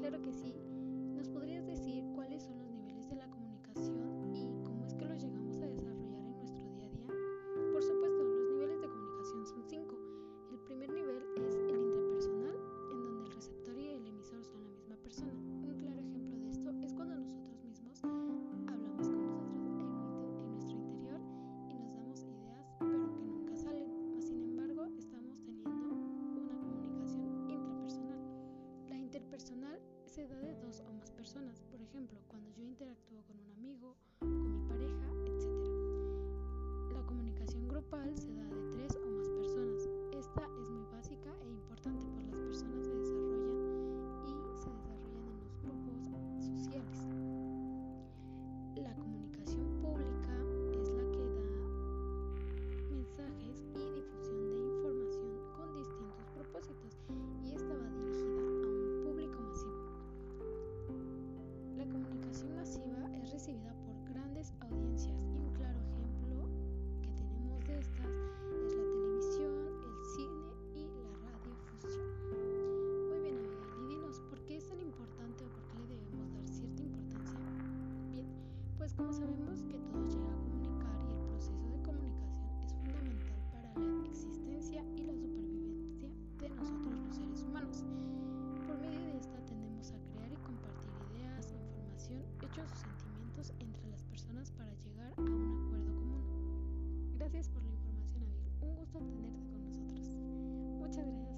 Claro que sí. sociedad de dos o más personas, por ejemplo, cuando yo interactúo con un amigo, con mi pareja, etc. La comunicación grupal se da pues como sabemos que todos llegan a comunicar y el proceso de comunicación es fundamental para la existencia y la supervivencia de nosotros los seres humanos. Por medio de esta tendemos a crear y compartir ideas, información, hechos o sentimientos entre las personas para llegar a un acuerdo común. Gracias por la información, Abigail. Un gusto tenerte con nosotros. Muchas gracias.